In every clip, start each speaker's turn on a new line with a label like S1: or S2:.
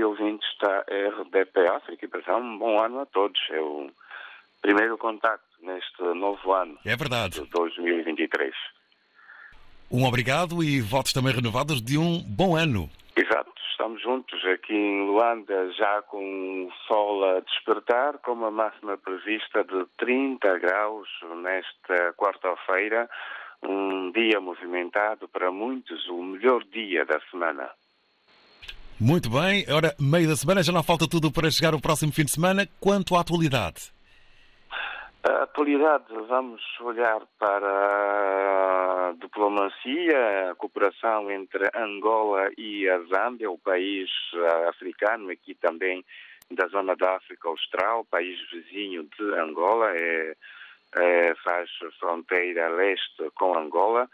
S1: e ouvintes da RDP África e para um bom ano a todos. É o primeiro contacto neste novo ano.
S2: É verdade.
S1: De 2023.
S2: Um obrigado e votos também renovados de um bom ano.
S1: Exato, estamos juntos aqui em Luanda, já com o sol a despertar, com uma máxima prevista de 30 graus nesta quarta-feira. Um dia movimentado para muitos, o melhor dia da semana.
S2: Muito bem, ora, meio da semana já não falta tudo para chegar o próximo fim de semana. Quanto à atualidade?
S1: A atualidade, vamos olhar para a diplomacia, a cooperação entre Angola e a Zâmbia, o país africano, aqui também da zona da África Austral, país vizinho de Angola, é, é, faz fronteira leste com Angola.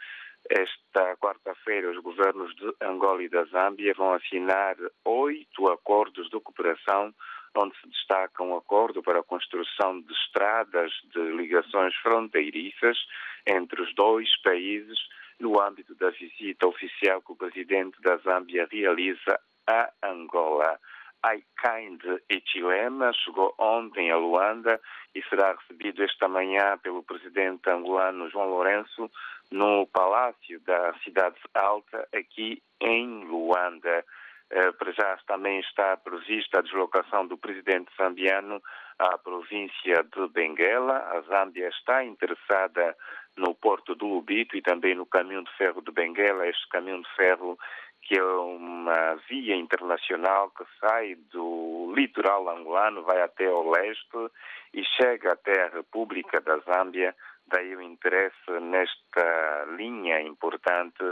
S1: Esta quarta-feira, os governos de Angola e da Zâmbia vão assinar oito acordos de cooperação onde se destaca um acordo para a construção de estradas de ligações fronteiriças entre os dois países no âmbito da visita oficial que o presidente da Zâmbia realiza a Angola. Aikind Echilema chegou ontem a Luanda e será recebido esta manhã pelo presidente angolano João Lourenço no Palácio da Cidade Alta, aqui em Luanda. Eh, para já também está prevista a deslocação do presidente zambiano à província de Benguela. A Zâmbia está interessada no porto do Lubito e também no caminho de ferro de Benguela, este caminho de ferro que é uma via internacional que sai do litoral angolano, vai até o leste e chega até a República da Zâmbia. Daí o interesse nesta linha importante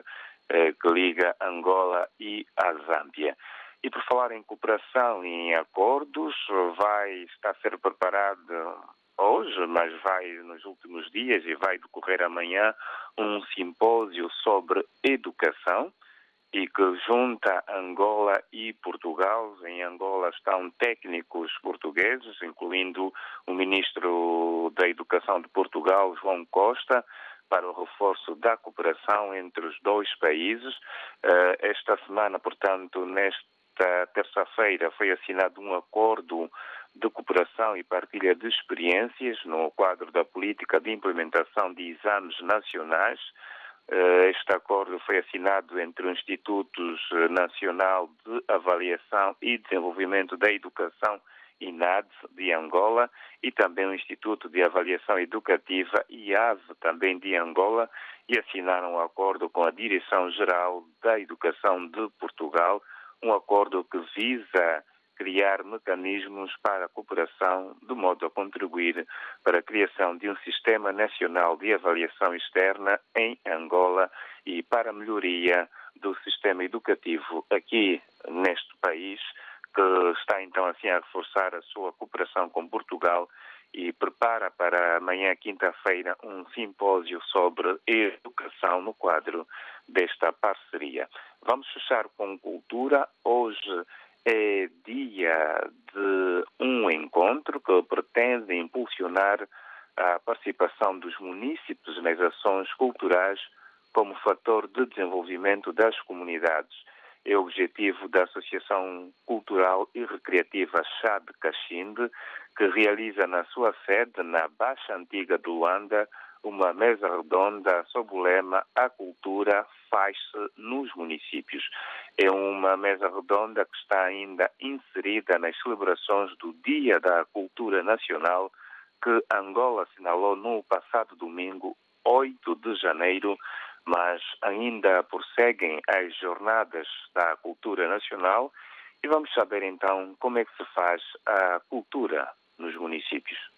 S1: eh, que liga Angola e a Zâmbia. E por falar em cooperação e em acordos, vai estar a ser preparado hoje, mas vai nos últimos dias e vai decorrer amanhã um simpósio sobre educação e que junta Angola e Portugal. Em Angola estão técnicos portugueses, incluindo o ministro da Educação de Portugal, João Costa, para o reforço da cooperação entre os dois países. Eh, esta semana, portanto, nesta terça-feira, foi assinado um acordo de cooperação e partilha de experiências no quadro da política de implementação de exames nacionais. Eh, este acordo foi assinado entre o Instituto Nacional de Avaliação e Desenvolvimento da Educação INAD de Angola e também o Instituto de Avaliação Educativa IAV também de Angola e assinaram um acordo com a Direção-Geral da Educação de Portugal, um acordo que visa criar mecanismos para a cooperação de modo a contribuir para a criação de um sistema nacional de avaliação externa em Angola e para a melhoria do sistema educativo aqui neste país que está então assim a reforçar a sua cooperação com Portugal e prepara para amanhã, quinta-feira, um simpósio sobre educação no quadro desta parceria. Vamos fechar com cultura. Hoje é dia de um encontro que pretende impulsionar a participação dos municípios nas ações culturais como fator de desenvolvimento das comunidades. É o objetivo da Associação Cultural e Recreativa Chá de Cachinde, que realiza na sua sede, na Baixa Antiga de Luanda, uma mesa redonda sob o lema A Cultura faz-se nos municípios. É uma mesa redonda que está ainda inserida nas celebrações do Dia da Cultura Nacional, que Angola assinalou no passado domingo, 8 de janeiro, mas ainda prosseguem as jornadas da cultura nacional e vamos saber então como é que se faz a cultura nos municípios.